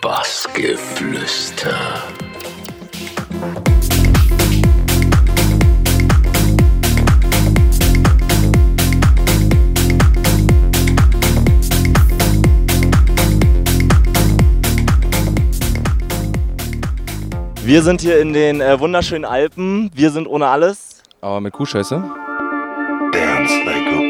Bassgeflüster. Wir sind hier in den äh, wunderschönen Alpen. Wir sind ohne alles. Aber mit Kuhscheiße. Dance like a,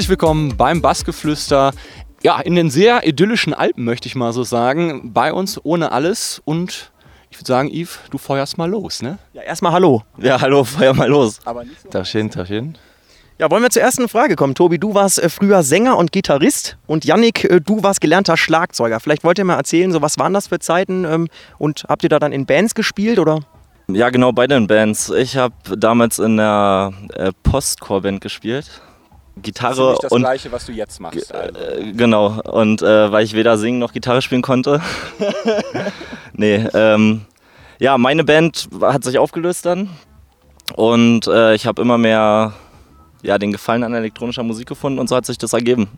Herzlich willkommen beim Bassgeflüster. Ja, in den sehr idyllischen Alpen möchte ich mal so sagen. Bei uns ohne alles und ich würde sagen, Yves, du feuerst mal los, ne? Ja, erstmal Hallo. Ja, hallo, feuer mal los. Aber nicht so. Tachchen, Tachchen. Ja, wollen wir zur ersten Frage kommen. Tobi, du warst äh, früher Sänger und Gitarrist und Yannick, äh, du warst gelernter Schlagzeuger. Vielleicht wollt ihr mal erzählen, so was waren das für Zeiten ähm, und habt ihr da dann in Bands gespielt oder? Ja, genau, bei den Bands. Ich habe damals in der äh, Postcore-Band gespielt. Gitarre und Gleiche, was du jetzt machst. also. Äh, genau, und äh, weil ich weder singen noch Gitarre spielen konnte. nee, ähm, ja, meine Band hat sich aufgelöst dann. Und äh, ich habe immer mehr ja, den Gefallen an elektronischer Musik gefunden und so hat sich das ergeben.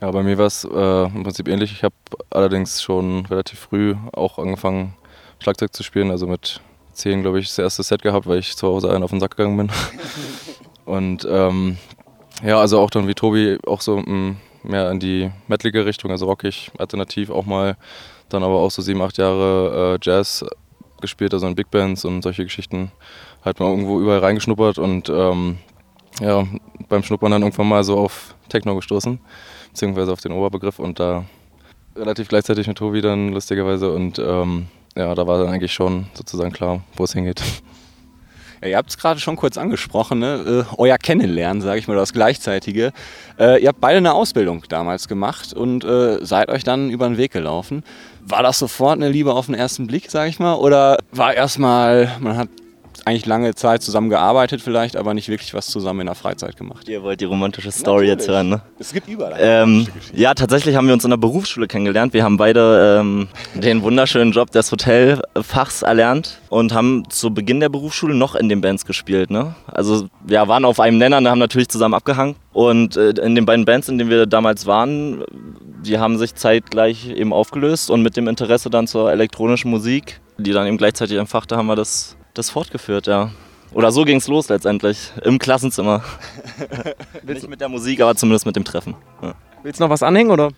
Ja, bei mir war es äh, im Prinzip ähnlich. Ich habe allerdings schon relativ früh auch angefangen, Schlagzeug zu spielen. Also mit 10, glaube ich, das erste Set gehabt, weil ich zu Hause einen auf den Sack gegangen bin. Und ähm, ja, also auch dann wie Tobi auch so mh, mehr in die metalige Richtung, also rockig, alternativ auch mal. Dann aber auch so sieben, acht Jahre äh, Jazz gespielt, also in Big Bands und solche Geschichten. Halt mal irgendwo überall reingeschnuppert und ähm, ja, beim Schnuppern dann irgendwann mal so auf Techno gestoßen, beziehungsweise auf den Oberbegriff und da relativ gleichzeitig mit Tobi dann lustigerweise und ähm, ja, da war dann eigentlich schon sozusagen klar, wo es hingeht. Ja, ihr habt es gerade schon kurz angesprochen, ne? äh, euer Kennenlernen, sage ich mal, das Gleichzeitige. Äh, ihr habt beide eine Ausbildung damals gemacht und äh, seid euch dann über den Weg gelaufen. War das sofort eine Liebe auf den ersten Blick, sage ich mal? Oder war erstmal, man hat eigentlich lange Zeit zusammen gearbeitet vielleicht, aber nicht wirklich was zusammen in der Freizeit gemacht? Ihr wollt die romantische Story jetzt hören, ne? Es gibt überall. Ähm, ja, tatsächlich haben wir uns in der Berufsschule kennengelernt. Wir haben beide ähm, den wunderschönen Job des Hotelfachs erlernt und haben zu Beginn der Berufsschule noch in den Bands gespielt. Ne? Also wir waren auf einem Nenner und haben natürlich zusammen abgehangen. Und äh, in den beiden Bands, in denen wir damals waren, die haben sich zeitgleich eben aufgelöst und mit dem Interesse dann zur elektronischen Musik, die dann eben gleichzeitig entfachte, haben wir das, das fortgeführt, ja. Oder so ging es los letztendlich, im Klassenzimmer. Nicht mit der Musik, aber zumindest mit dem Treffen. Ja. Willst du noch was anhängen oder?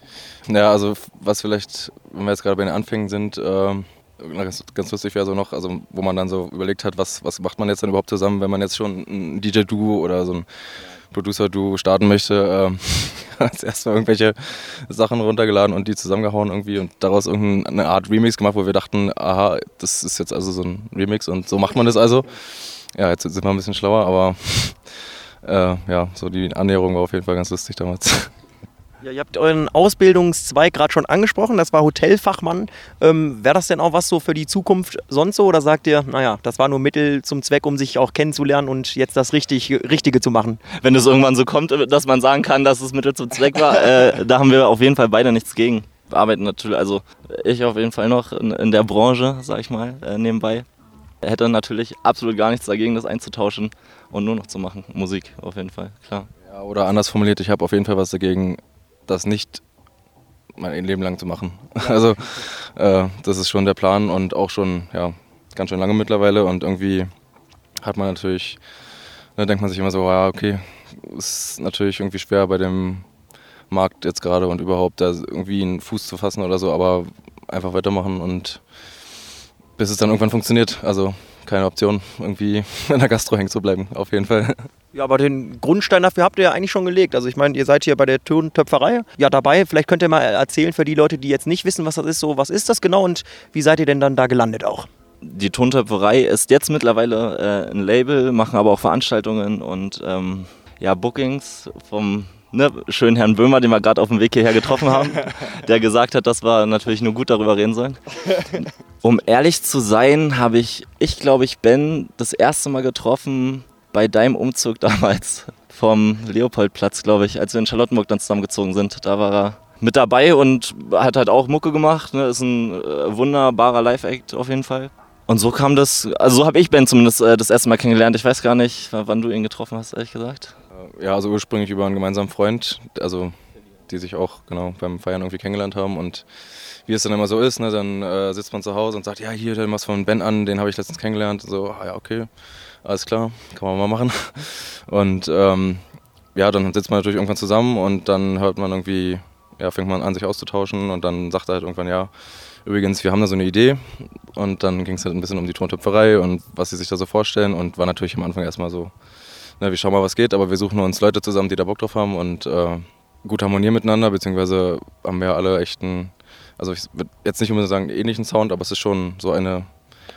Ja, also was vielleicht, wenn wir jetzt gerade bei den Anfängen sind, ähm, ganz, ganz lustig wäre so noch, also wo man dann so überlegt hat, was, was macht man jetzt dann überhaupt zusammen, wenn man jetzt schon ein DJ-Duo oder so ein Producer-Duo starten möchte. Ähm, als erstmal irgendwelche Sachen runtergeladen und die zusammengehauen irgendwie und daraus irgendeine Art Remix gemacht, wo wir dachten, aha, das ist jetzt also so ein Remix und so macht man das also. Ja, jetzt sind wir ein bisschen schlauer, aber äh, ja, so die Annäherung war auf jeden Fall ganz lustig damals. Ja, ihr habt euren Ausbildungszweig gerade schon angesprochen, das war Hotelfachmann. Ähm, Wäre das denn auch was so für die Zukunft sonst so oder sagt ihr, naja, das war nur Mittel zum Zweck, um sich auch kennenzulernen und jetzt das richtig, Richtige zu machen? Wenn es irgendwann so kommt, dass man sagen kann, dass es Mittel zum Zweck war, äh, da haben wir auf jeden Fall beide nichts gegen. Wir arbeiten natürlich, also ich auf jeden Fall noch in, in der Branche, sag ich mal, äh, nebenbei. Hätte natürlich absolut gar nichts dagegen, das einzutauschen und nur noch zu machen. Musik auf jeden Fall, klar. Ja, oder anders formuliert, ich habe auf jeden Fall was dagegen, das nicht mein Leben lang zu machen. Also äh, das ist schon der Plan und auch schon ja, ganz schön lange mittlerweile und irgendwie hat man natürlich, da denkt man sich immer so, ja okay, ist natürlich irgendwie schwer bei dem Markt jetzt gerade und überhaupt da irgendwie einen Fuß zu fassen oder so, aber einfach weitermachen und bis es dann irgendwann funktioniert. Also keine Option, irgendwie in der Gastro hängen zu bleiben, auf jeden Fall. Ja, aber den Grundstein dafür habt ihr ja eigentlich schon gelegt. Also ich meine, ihr seid hier bei der Tontöpferei ja dabei. Vielleicht könnt ihr mal erzählen für die Leute, die jetzt nicht wissen, was das ist, so was ist das genau und wie seid ihr denn dann da gelandet auch? Die Tontöpferei ist jetzt mittlerweile äh, ein Label, machen aber auch Veranstaltungen und ähm, ja, Bookings vom ne, schönen Herrn Böhmer, den wir gerade auf dem Weg hierher getroffen haben, der gesagt hat, dass wir natürlich nur gut darüber reden sollen. Um ehrlich zu sein, habe ich, ich glaube ich, Ben das erste Mal getroffen bei deinem Umzug damals vom Leopoldplatz, glaube ich, als wir in Charlottenburg dann zusammengezogen sind. Da war er mit dabei und hat halt auch Mucke gemacht. Ne? Ist ein äh, wunderbarer Live-Act auf jeden Fall. Und so kam das, also so habe ich Ben zumindest äh, das erste Mal kennengelernt. Ich weiß gar nicht, wann du ihn getroffen hast, ehrlich gesagt. Ja, also ursprünglich über einen gemeinsamen Freund, also die sich auch genau beim Feiern irgendwie kennengelernt haben und wie es dann immer so ist, ne, dann äh, sitzt man zu Hause und sagt, ja, hier, der was von Ben an, den habe ich letztens kennengelernt. So, ah, ja, okay, alles klar, kann man mal machen. Und ähm, ja, dann sitzt man natürlich irgendwann zusammen und dann hört man irgendwie, ja, fängt man an, sich auszutauschen und dann sagt er halt irgendwann, ja, übrigens, wir haben da so eine Idee und dann ging es halt ein bisschen um die Tontöpferei und was sie sich da so vorstellen und war natürlich am Anfang erstmal so, na, wir schauen mal, was geht, aber wir suchen uns Leute zusammen, die da Bock drauf haben und äh, gut harmonieren miteinander, beziehungsweise haben wir alle echt einen, also ich würde jetzt nicht unbedingt sagen ähnlichen Sound, aber es ist schon so eine,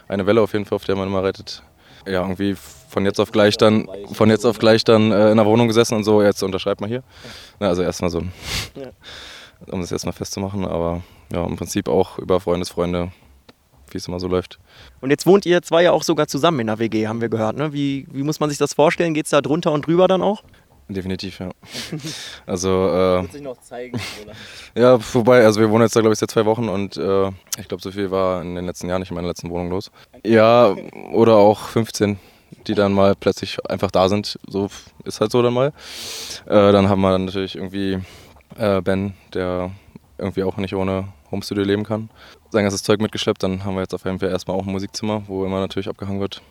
eine Welle auf jeden Fall, auf der man immer reitet. Ja, irgendwie von jetzt auf gleich dann, von jetzt auf gleich dann äh, in der Wohnung gesessen und so, jetzt unterschreibt mal hier. Na, also erstmal so, um das erstmal festzumachen, aber ja, im Prinzip auch über Freundesfreunde, wie es immer so läuft. Und jetzt wohnt ihr zwei ja auch sogar zusammen in der WG, haben wir gehört. Ne? Wie, wie muss man sich das vorstellen? Geht es da drunter und drüber dann auch? Definitiv, ja. Also, äh, Wird sich noch zeigen, ja, wobei, also wir wohnen jetzt da, glaube ich, seit zwei Wochen und äh, ich glaube, so viel war in den letzten Jahren nicht in meiner letzten Wohnung los. Ja, oder auch 15, die dann mal plötzlich einfach da sind. So ist halt so dann mal. Äh, dann haben wir dann natürlich irgendwie äh, Ben, der irgendwie auch nicht ohne Homestudio leben kann, sein ganzes Zeug mitgeschleppt. Dann haben wir jetzt auf jeden Fall erstmal auch ein Musikzimmer, wo immer natürlich abgehangen wird.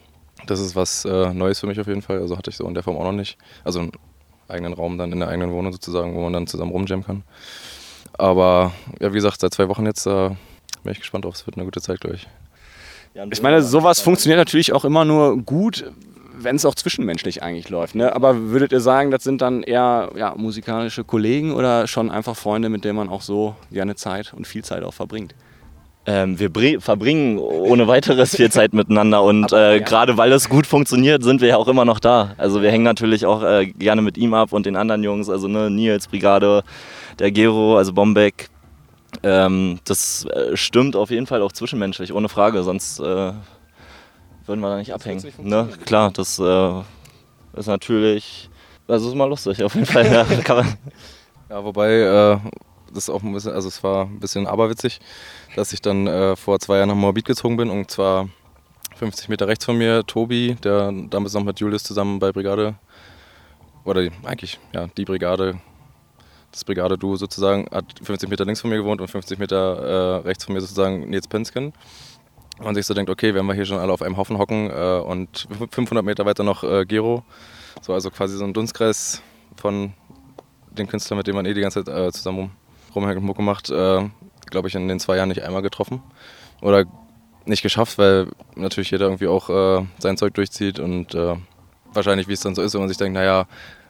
Das ist was äh, Neues für mich auf jeden Fall. Also hatte ich so in der Form auch noch nicht. Also einen eigenen Raum dann in der eigenen Wohnung sozusagen, wo man dann zusammen rumjammen kann. Aber ja, wie gesagt, seit zwei Wochen jetzt äh, bin ich gespannt drauf. Es wird eine gute Zeit, glaube ich. Ich meine, sowas funktioniert natürlich auch immer nur gut, wenn es auch zwischenmenschlich eigentlich läuft. Ne? Aber würdet ihr sagen, das sind dann eher ja, musikalische Kollegen oder schon einfach Freunde, mit denen man auch so gerne Zeit und viel Zeit auch verbringt? Ähm, wir verbringen ohne weiteres viel Zeit miteinander und äh, gerade weil es gut funktioniert, sind wir ja auch immer noch da. Also wir hängen natürlich auch äh, gerne mit ihm ab und den anderen Jungs, also ne, Nils, Brigade, der Gero, also Bombeck. Ähm, das äh, stimmt auf jeden Fall auch zwischenmenschlich, ohne Frage, sonst äh, würden wir da nicht abhängen. nicht Ne? Klar, das äh, ist natürlich, das ist mal lustig auf jeden Fall. Ja, Ja, wobei, äh, das ist auch ein bisschen, also es war ein bisschen aberwitzig, dass ich dann äh, vor zwei Jahren nach Moabit gezogen bin und zwar 50 Meter rechts von mir Tobi, der damals noch mit Julius zusammen bei Brigade, oder die, eigentlich, ja, die Brigade, das Brigade-Duo sozusagen, hat 50 Meter links von mir gewohnt und 50 Meter äh, rechts von mir sozusagen Nils Pensken. Und sich so denkt, okay, wenn wir hier schon alle auf einem Haufen hocken äh, und 500 Meter weiter noch äh, Gero, so also quasi so ein Dunstkreis von den Künstlern, mit denen man eh die ganze Zeit äh, zusammen rumhängt und Mucke macht, äh, glaube ich, in den zwei Jahren nicht einmal getroffen. Oder nicht geschafft, weil natürlich jeder irgendwie auch äh, sein Zeug durchzieht und äh, wahrscheinlich, wie es dann so ist, wenn man sich denkt, naja,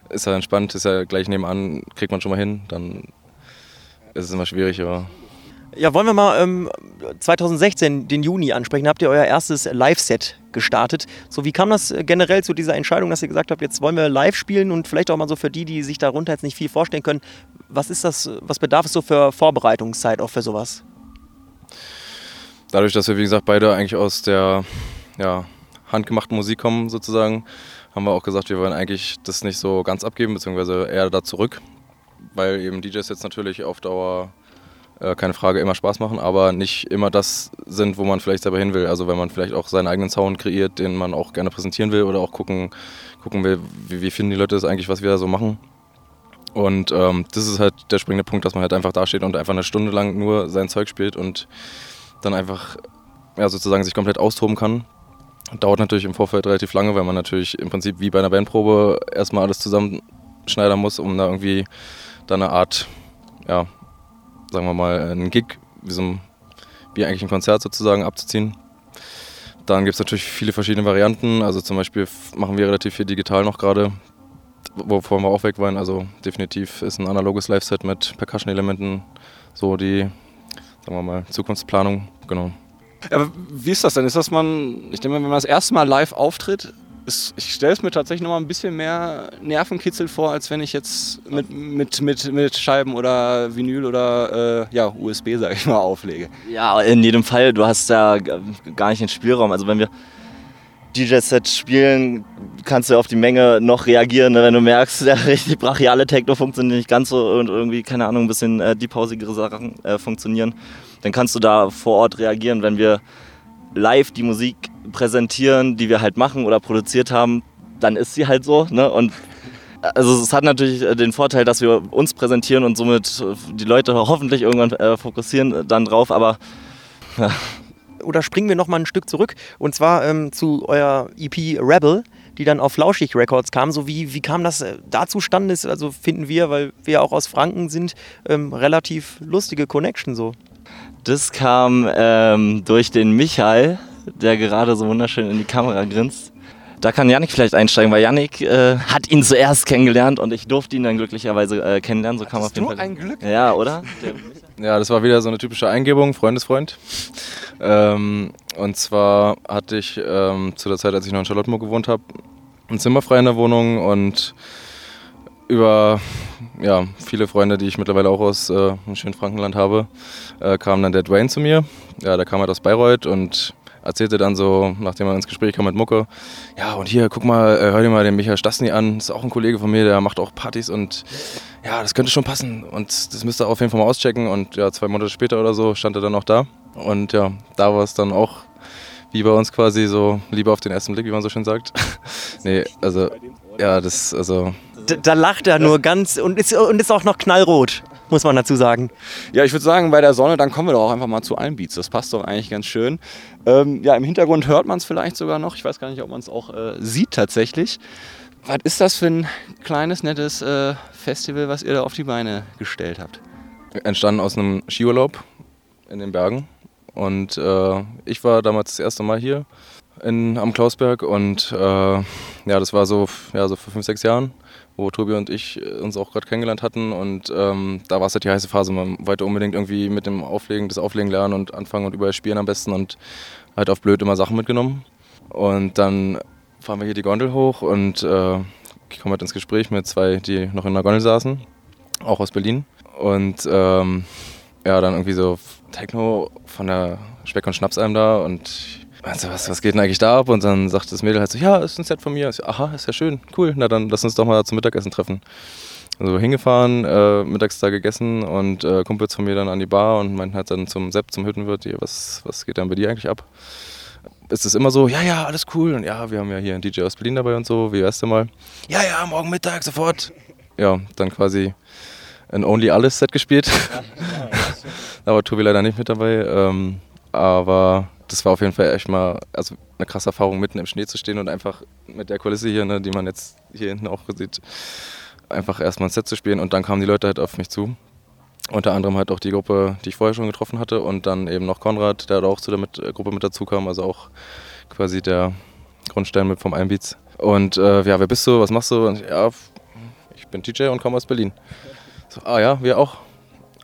ist ja entspannt, ist ja gleich nebenan, kriegt man schon mal hin, dann ist es immer schwierig, aber Ja, wollen wir mal ähm, 2016, den Juni ansprechen. Habt ihr euer erstes Live-Set gestartet? So, wie kam das äh, generell zu dieser Entscheidung, dass ihr gesagt habt, jetzt wollen wir live spielen und vielleicht auch mal so für die, die sich darunter jetzt nicht viel vorstellen können, was ist das, was bedarf es so für Vorbereitungszeit auch für sowas? dadurch, dass wir, wie gesagt, beide eigentlich aus der ja, handgemachten Musik kommen, sozusagen, haben wir auch gesagt, wir wollen eigentlich das nicht so ganz abgeben, beziehungsweise eher da zurück, weil eben DJs jetzt natürlich auf Dauer, äh, keine Frage, immer Spaß machen, aber nicht immer das sind, wo man vielleicht selber hin will. Also wenn man vielleicht auch seinen eigenen Sound kreiert, den man auch gerne präsentieren will oder auch gucken, gucken will, wie, wie finden die Leute das eigentlich, was wir da so machen. Und ähm, das ist halt der springende Punkt, dass man halt einfach dasteht und einfach eine Stunde lang nur sein Zeug spielt und dann einfach ja, sozusagen sich komplett austoben kann. Dauert natürlich im Vorfeld relativ lange, weil man natürlich im Prinzip wie bei einer Bandprobe erstmal alles zusammenschneidern muss, um da irgendwie dann eine Art, ja, sagen wir mal, einen Gig, wie, so ein, wie eigentlich ein Konzert sozusagen abzuziehen. Dann gibt es natürlich viele verschiedene Varianten. Also zum Beispiel machen wir relativ viel digital noch gerade, wovon wir auch weg waren. Also definitiv ist ein analoges Live-Set mit Percussion-Elementen so die, sagen wir mal, Zukunftsplanung. Genau. Aber wie ist das denn? Ist das man, ich denke mal, wenn man das erste Mal live auftritt, ist, ich stelle es mir tatsächlich noch mal ein bisschen mehr Nervenkitzel vor, als wenn ich jetzt mit, mit, mit, mit Scheiben oder Vinyl oder äh, ja, USB, sage ich mal, auflege. Ja, in jedem Fall, du hast da gar nicht den Spielraum. Also wenn wir DJ-Set spielen, kannst du auf die Menge noch reagieren, ne? wenn du merkst, der richtig brachiale Techno funktioniert nicht ganz so und irgendwie, keine Ahnung, ein bisschen äh, deephausigere Sachen äh, funktionieren. Dann kannst du da vor Ort reagieren, wenn wir live die Musik präsentieren, die wir halt machen oder produziert haben, dann ist sie halt so. Ne? Und also es hat natürlich äh, den Vorteil, dass wir uns präsentieren und somit äh, die Leute hoffentlich irgendwann äh, fokussieren dann drauf, aber ja, oder springen wir noch mal ein Stück zurück und zwar ähm, zu eurer EP Rebel, die dann auf Flauschig Records kam. So wie, wie kam das äh, da zustande? Ist, also finden wir, weil wir auch aus Franken sind, ähm, relativ lustige Connection so. Das kam ähm, durch den Michael, der gerade so wunderschön in die Kamera grinst. Da kann Yannick vielleicht einsteigen, weil Yannick äh, hat ihn zuerst kennengelernt und ich durfte ihn dann glücklicherweise äh, kennenlernen. So kam auf jeden du Fall. ein Glück. Ja, oder? Ja, das war wieder so eine typische Eingebung, Freundesfreund. Ähm, und zwar hatte ich ähm, zu der Zeit, als ich noch in Charlottenburg gewohnt habe, ein Zimmer frei in der Wohnung und über ja, viele Freunde, die ich mittlerweile auch aus äh, dem schönen Frankenland habe, äh, kam dann der Dwayne zu mir. Ja, der kam halt aus Bayreuth und erzählte dann so, nachdem er ins Gespräch kam mit Mucke, ja und hier, guck mal, äh, hör dir mal den Michael Stastny an, ist auch ein Kollege von mir, der macht auch Partys und ja, das könnte schon passen und das müsst ihr auf jeden Fall mal auschecken und ja, zwei Monate später oder so stand er dann auch da und ja, da war es dann auch wie bei uns quasi so Liebe auf den ersten Blick, wie man so schön sagt. nee, also ja, das, also D da lacht er nur ganz und ist, und ist auch noch knallrot, muss man dazu sagen. Ja, ich würde sagen, bei der Sonne, dann kommen wir doch auch einfach mal zu allen Beats. Das passt doch eigentlich ganz schön. Ähm, ja, im Hintergrund hört man es vielleicht sogar noch. Ich weiß gar nicht, ob man es auch äh, sieht tatsächlich. Was ist das für ein kleines, nettes äh, Festival, was ihr da auf die Beine gestellt habt? entstanden aus einem Skiurlaub in den Bergen. Und äh, ich war damals das erste Mal hier in, am Klausberg und äh, ja, das war so, ja, so vor fünf, sechs Jahren, wo Tobi und ich äh, uns auch gerade kennengelernt hatten und ähm, da war es halt die heiße Phase. Man wollte unbedingt irgendwie mit dem Auflegen, das Auflegen lernen und anfangen und überall spielen am besten und halt auf blöd immer Sachen mitgenommen. Und dann fahren wir hier die Gondel hoch und äh, ich komme halt ins Gespräch mit zwei, die noch in der Gondel saßen, auch aus Berlin. Und ähm, ja, dann irgendwie so Techno von der Speck- und Schnapsalm da und meinte, was, was geht denn eigentlich da ab? Und dann sagt das Mädel halt so, ja, ist ein Set von mir. So, aha, ist ja schön, cool, na dann lass uns doch mal zum Mittagessen treffen. Also hingefahren, äh, mittags da gegessen und äh, Kumpels von mir dann an die Bar und meinten halt dann zum Sepp, zum Hüttenwirt, was, was geht denn bei dir eigentlich ab? Ist es immer so, ja, ja, alles cool und ja, wir haben ja hier einen DJ aus Berlin dabei und so, wie wär's denn mal? Ja, ja, morgen Mittag, sofort. Ja, dann quasi ein Only Alles Set gespielt. da war Tobi leider nicht mit dabei. Ähm, aber das war auf jeden Fall echt mal also eine krasse Erfahrung, mitten im Schnee zu stehen und einfach mit der Kulisse hier, ne, die man jetzt hier hinten auch sieht, einfach erstmal ein Set zu spielen. Und dann kamen die Leute halt auf mich zu. Unter anderem halt auch die Gruppe, die ich vorher schon getroffen hatte. Und dann eben noch Konrad, der da auch zu der mit, äh, Gruppe mit dazu kam. Also auch quasi der Grundstein mit vom Einbeats. Und äh, ja, wer bist du? Was machst du? Und ich, ja, ich bin DJ und komme aus Berlin. So, ah ja, wir auch.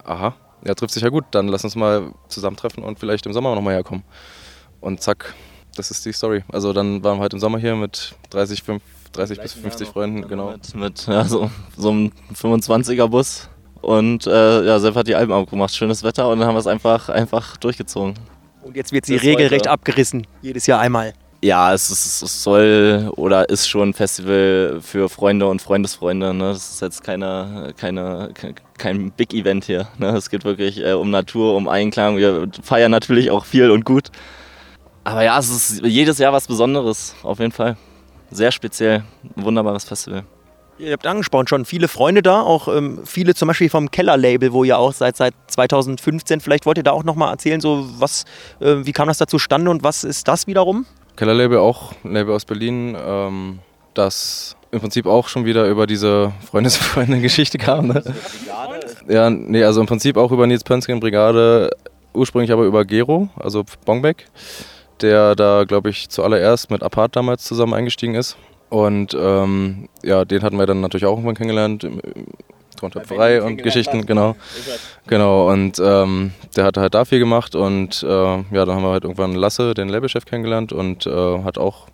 Aha, ja, trifft sich ja gut. Dann lass uns mal zusammentreffen und vielleicht im Sommer nochmal herkommen. Und zack, das ist die Story. Also dann waren wir halt im Sommer hier mit 30, 5, 30 bis 50 Freunden, genau. Mit, mit ja, so, so einem 25er Bus. Und äh, ja, Sepp hat die Alben abgemacht. Schönes Wetter und dann haben wir es einfach, einfach durchgezogen. Und jetzt wird sie Bis regelrecht heute. abgerissen, jedes Jahr einmal. Ja, es, ist, es soll oder ist schon ein Festival für Freunde und Freundesfreunde. Ne? Das ist jetzt keine, keine, ke- kein Big Event hier. Ne? Es geht wirklich äh, um Natur, um Einklang. Wir feiern natürlich auch viel und gut. Aber ja, es ist jedes Jahr was Besonderes, auf jeden Fall. Sehr speziell, ein wunderbares Festival. Ihr habt angesprochen, schon viele Freunde da, auch ähm, viele zum Beispiel vom Keller-Label, wo ihr auch seid seit 2015. Vielleicht wollt ihr da auch nochmal erzählen, so was, äh, wie kam das da zustande und was ist das wiederum? Kellerlabel auch, ein Label aus Berlin, ähm, das im Prinzip auch schon wieder über diese Freundesfreunde-Geschichte kam. Ne? Ja, nee, also im Prinzip auch über Nils Pönsken Brigade, ursprünglich aber über Gero, also Bongbeck, der da, glaube ich, zuallererst mit Apart damals zusammen eingestiegen ist. Und ähm, ja, den hatten wir dann natürlich auch irgendwann kennengelernt, Tontöpferei und Geschichten, genau. Genau, und ähm, der hatte halt da viel gemacht und äh, ja, dann haben wir halt irgendwann Lasse, den Labelchef, kennengelernt und äh, hat auch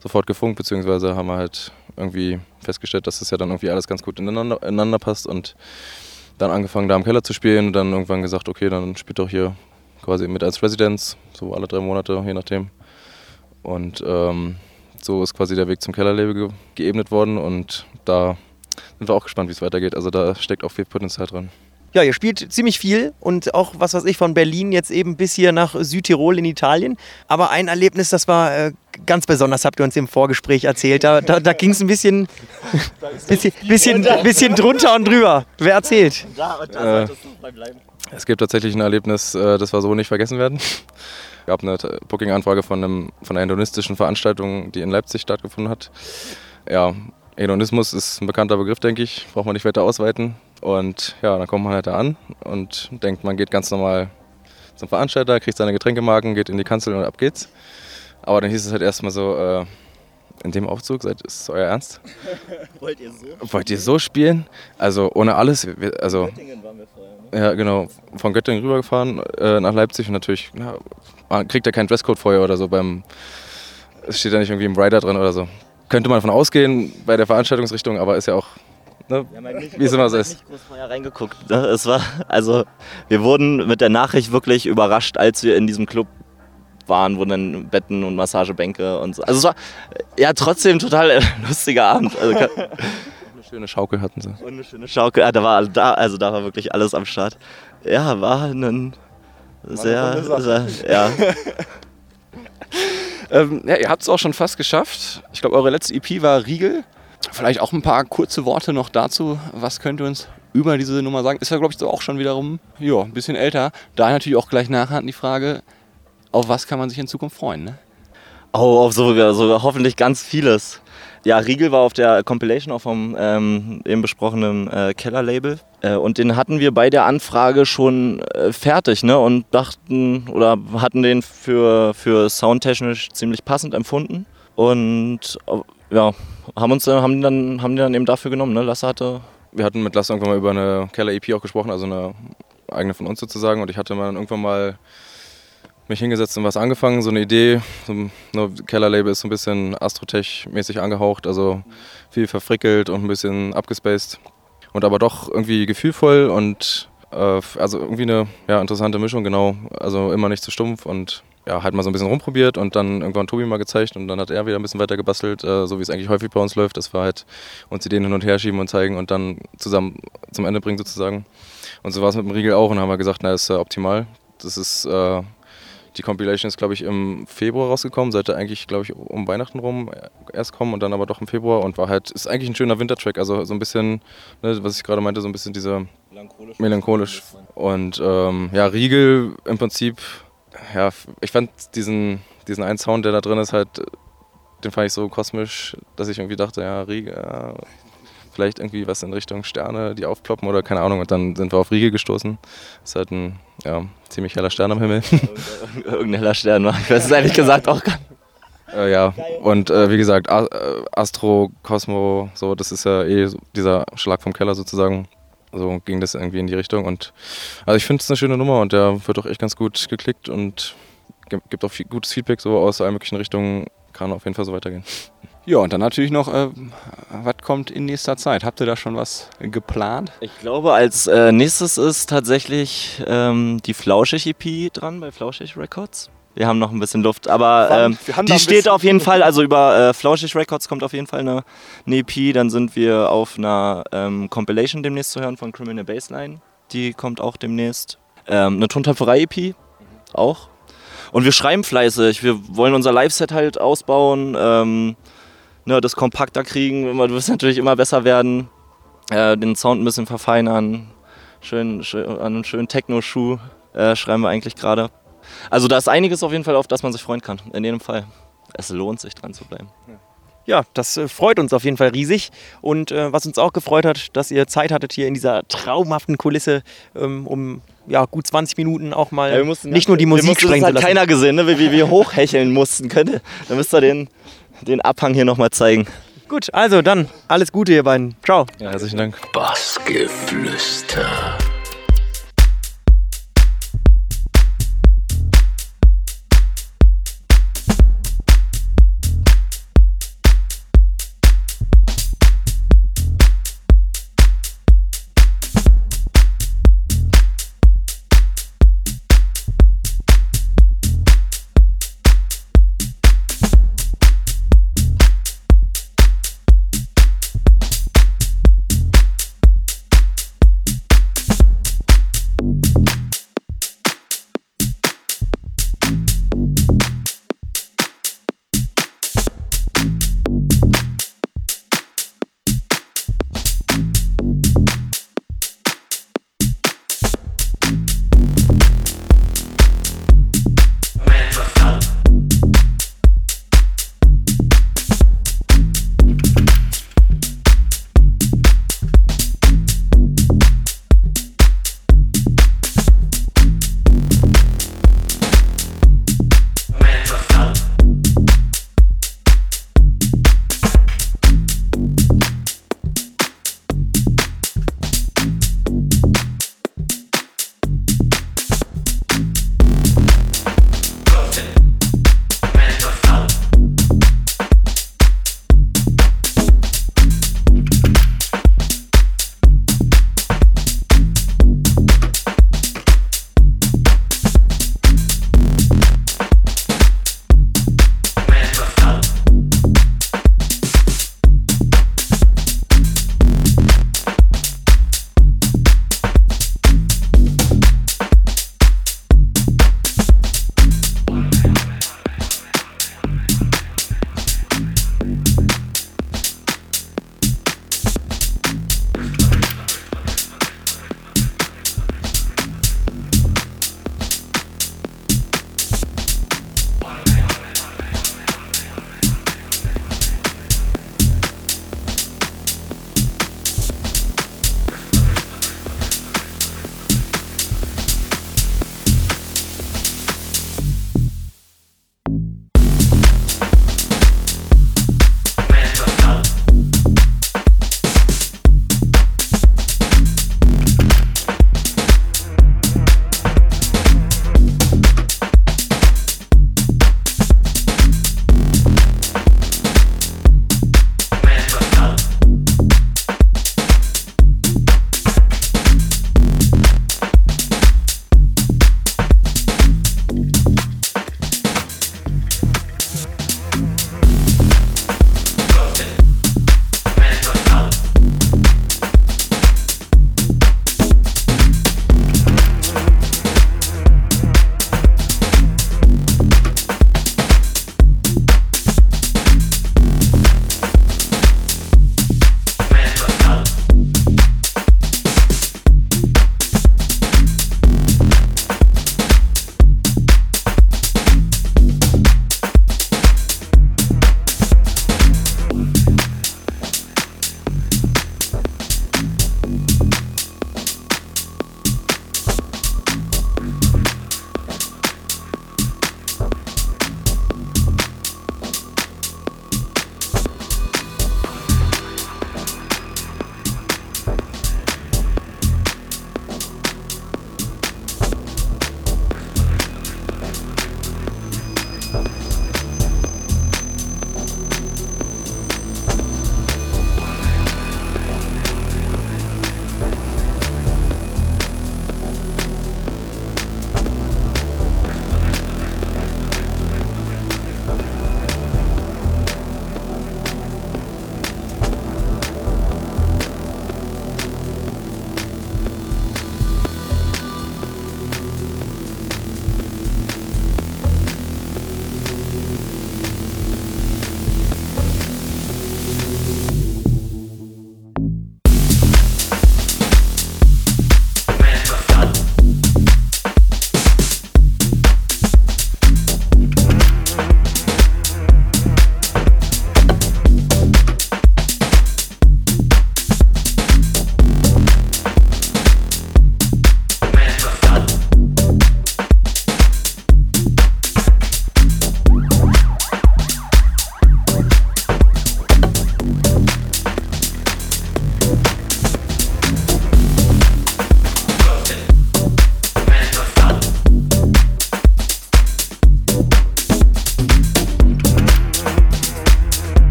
sofort gefunkt, beziehungsweise haben wir halt irgendwie festgestellt, dass das ja dann irgendwie alles ganz gut ineinander, ineinander passt und dann angefangen da im Keller zu spielen und dann irgendwann gesagt, okay, dann spielt doch hier quasi mit als Residenz, so alle drei Monate, je nachdem. Und ähm, so ist quasi der Weg zum Kellerlabel ge geebnet worden und da sind wir auch gespannt, wie es weitergeht. Also da steckt auch viel Potenzial dran. Ja, ihr spielt ziemlich viel und auch was weiß ich von Berlin jetzt eben bis hier nach Südtirol in Italien. Aber ein Erlebnis, das war äh, ganz besonders, habt ihr uns im Vorgespräch erzählt. Da, da, da ging es ein bisschen, bisschen, bisschen, bisschen drunter und drüber. Wer erzählt? Da und da solltest du bleiben. Es gibt tatsächlich ein Erlebnis, äh, das wir so nicht vergessen werden. Es gab eine Booking-Anfrage von, einem, von einer hedonistischen Veranstaltung, die in Leipzig stattgefunden hat. Ja, Hedonismus ist ein bekannter Begriff, denke ich. Braucht man nicht weiter ausweiten. Und ja, dann kommt man halt da an und denkt, man geht ganz normal zum Veranstalter, kriegt seine Getränkemarken, geht in die Kanzel und ab geht's. Aber dann hieß es halt erstmal so, äh, in dem Aufzug, seid, ist es euer Ernst? Wollt ihr so? Wollt ihr so spielen? Also ohne alles, also... Göttingen waren wir vorher, ne? Ja, genau. Von Göttingen rübergefahren äh, nach Leipzig und natürlich, na, man kriegt ja keinen Dresscode vorher oder so beim, es steht ja nicht irgendwie im Rider drin oder so. Könnte man davon ausgehen bei der Veranstaltungsrichtung, aber ist ja auch Ne? Wie es immer so ist. nicht groß vorher reingeguckt. Ne? Es war, also, wir wurden mit der Nachricht wirklich überrascht, als wir in diesem Club waren, wo dann Betten und Massagebänke und so. Also es war ja trotzdem total äh, lustiger Abend. Also, Eine schöne Schaukel hatten sie. und eine schöne Schaukel. Ja, da war da, also da war wirklich alles am Start. Ja, war ein sehr, sehr ja. Ähm, ja, ihr habt es auch schon fast geschafft. Ich glaube, eure letzte EP war Riegel. Vielleicht auch ein paar kurze Worte noch dazu. Was könnt ihr uns über diese Nummer sagen? Ist ja, glaube ich, auch schon wiederum ja, ein bisschen älter. Da natürlich auch gleich nachher die Frage, auf was kann man sich in Zukunft freuen? Ne? Oh, auf sogar, sogar hoffentlich ganz vieles. Ja, Riegel war auf der Compilation auch vom ähm, eben besprochenen äh, Keller-Label. Äh, und den hatten wir bei der Anfrage schon äh, fertig ne? und dachten oder hatten den für, für soundtechnisch ziemlich passend empfunden. Und äh, ja, haben uns haben die dann, haben die dann eben dafür genommen. Ne? Lasse hatte. Wir hatten mit Lasse irgendwann mal über eine Keller-EP auch gesprochen, also eine eigene von uns sozusagen. Und ich hatte mal irgendwann mal mich hingesetzt und was angefangen, so eine Idee. So, ne, Keller-Label ist so ein bisschen Astrotech-mäßig angehaucht, also viel verfrickelt und ein bisschen abgespaced. Und aber doch irgendwie gefühlvoll und äh, also irgendwie eine ja, interessante Mischung, genau. Also immer nicht zu stumpf und ja, halt mal so ein bisschen rumprobiert und dann irgendwann Tobi mal gezeigt und dann hat er wieder ein bisschen weiter gebastelt, äh, so wie es eigentlich häufig bei uns läuft, dass wir halt uns Ideen hin und her schieben und zeigen und dann zusammen zum Ende bringen sozusagen. Und so war es mit dem Riegel auch und haben wir gesagt, na, ist äh, optimal. Das ist, äh, die Compilation ist, glaube ich, im Februar rausgekommen, sollte eigentlich, glaube ich, um Weihnachten rum erst kommen und dann aber doch im Februar und war halt, ist eigentlich ein schöner Wintertrack, also so ein bisschen, ne, was ich gerade meinte, so ein bisschen dieser Melancholisch. melancholisch. Und ähm, ja, Riegel im Prinzip, ja, ich fand diesen, diesen einen Sound, der da drin ist, halt, den fand ich so kosmisch, dass ich irgendwie dachte, ja, Riegel, ja, vielleicht irgendwie was in Richtung Sterne, die aufploppen oder keine Ahnung. Und dann sind wir auf Riegel gestoßen. Ist halt ein ja, ziemlich heller Stern am Himmel. Irgendein heller Stern war. Ich weiß es ehrlich gesagt auch gar nicht. äh, ja, und äh, wie gesagt, A äh, Astro, Cosmo, so, das ist ja eh so dieser Schlag vom Keller sozusagen. So ging das irgendwie in die Richtung. Und also ich finde es eine schöne Nummer und der wird auch echt ganz gut geklickt und gibt auch viel, gutes Feedback so aus allen möglichen Richtungen. Kann auf jeden Fall so weitergehen. Ja, und dann natürlich noch, äh, was kommt in nächster Zeit? Habt ihr da schon was geplant? Ich glaube, als äh, nächstes ist tatsächlich ähm, die Flauschig-EP dran bei Flauschig Records. Wir haben noch ein bisschen Luft, aber ähm, die steht auf jeden Fall, also über äh, Flauschig Records kommt auf jeden Fall eine, eine EP. Dann sind wir auf einer ähm, Compilation demnächst zu hören von Criminal Baseline. Die kommt auch demnächst. Ähm, eine Tontöpferei-EP auch. Und wir schreiben fleißig. Wir wollen unser Live-Set halt ausbauen, ähm, ne, das kompakter kriegen. Wir müssen natürlich immer besser werden äh, den Sound ein bisschen verfeinern. Schön, schön, an einen schönen Techno-Schuh äh, schreiben wir eigentlich gerade. Also da ist einiges auf jeden Fall, auf das man sich freuen kann. In jedem Fall. Es lohnt sich dran zu bleiben. Ja, das äh, freut uns auf jeden Fall riesig. Und äh, was uns auch gefreut hat, dass ihr Zeit hattet hier in dieser traumhaften Kulisse, ähm, um ja, gut 20 Minuten auch mal nicht nur die Musik sprechen sprechen Das zu hat lassen. keiner gesehen, ne? wie, wie wir hochhecheln mussten. Könnte, dann müsst ihr den, den Abhang hier nochmal zeigen. Gut, also dann alles Gute, ihr beiden. Ciao. Ja, herzlichen Dank. Bassgeflüster.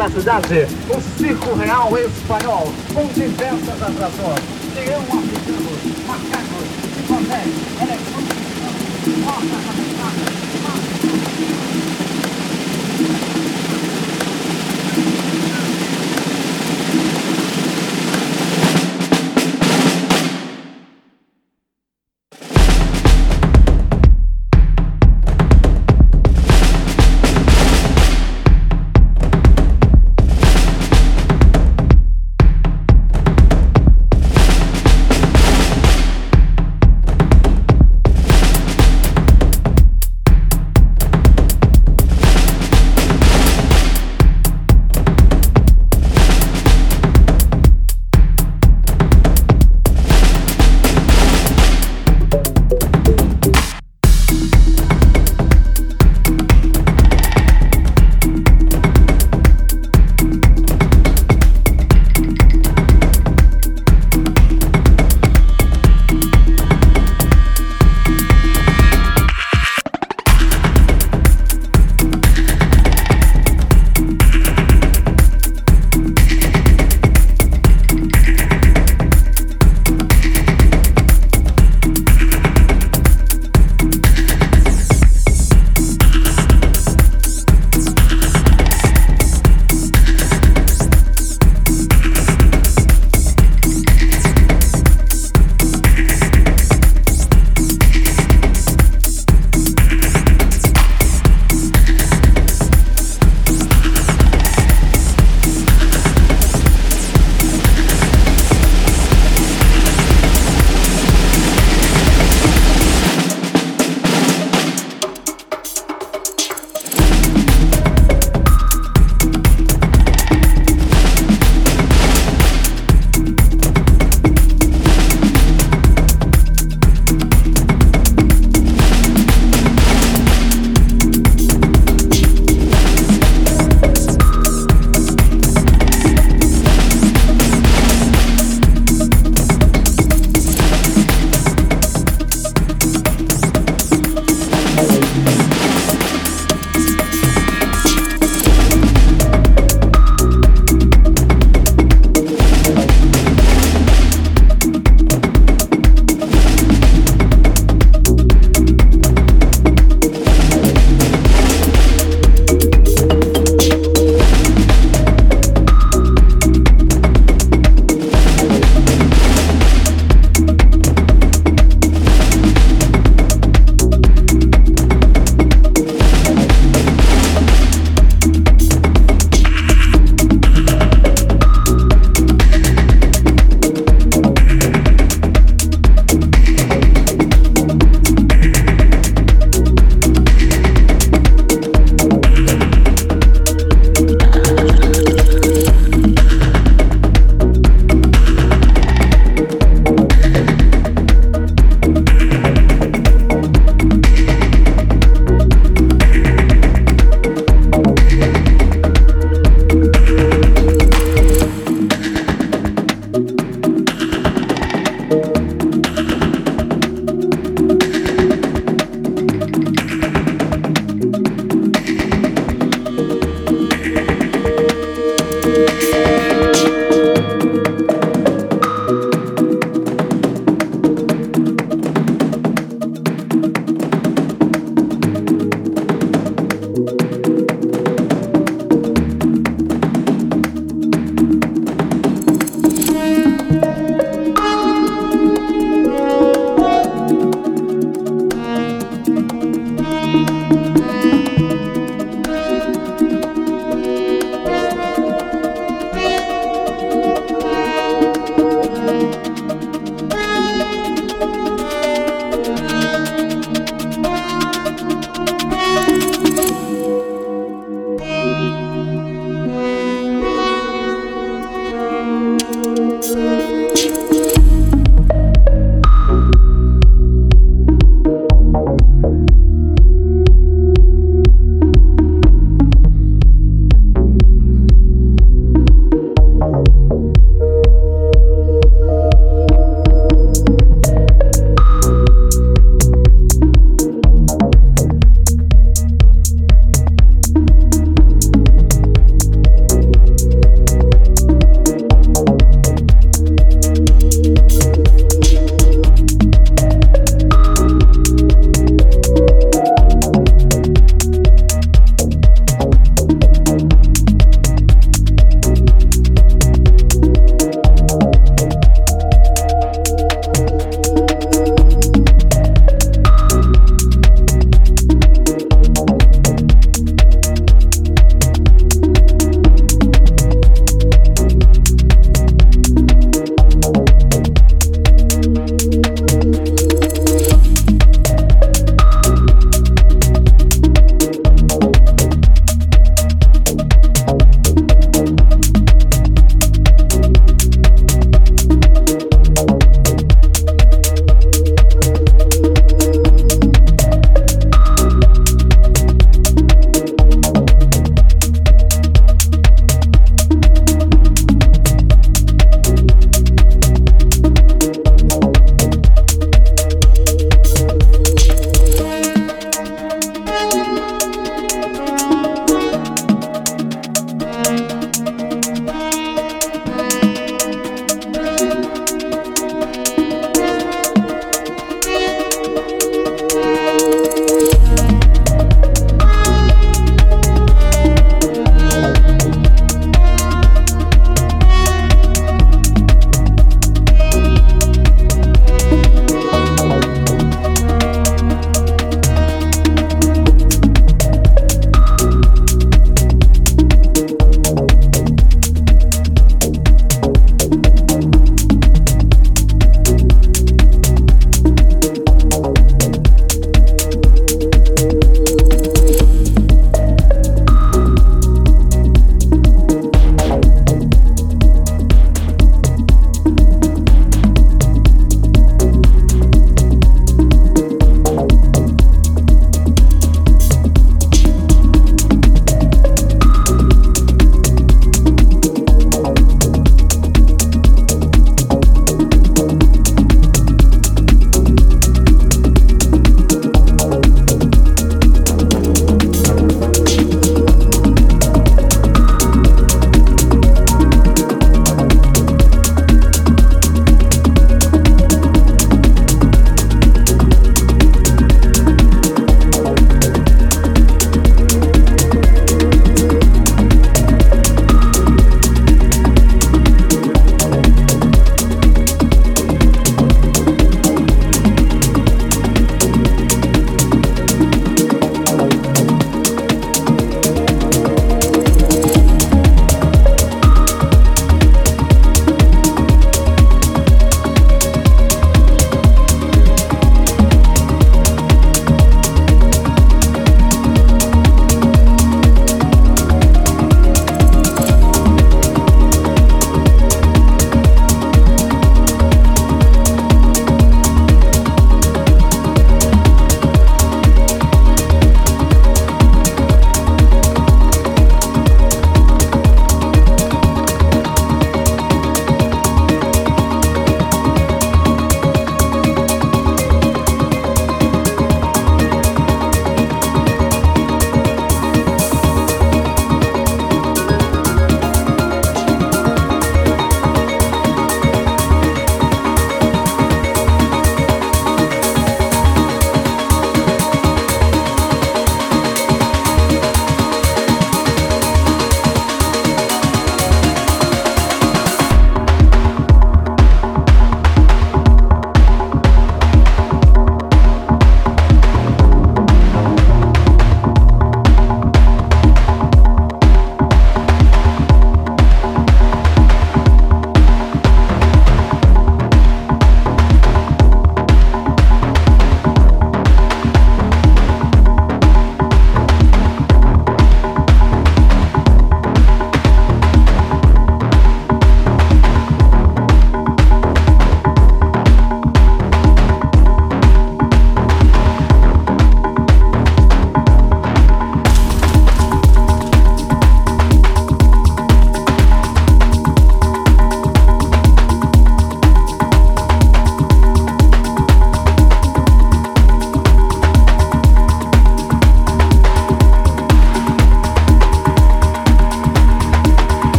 Nesta cidade o Circo Real Espanhol, com diversas atrações,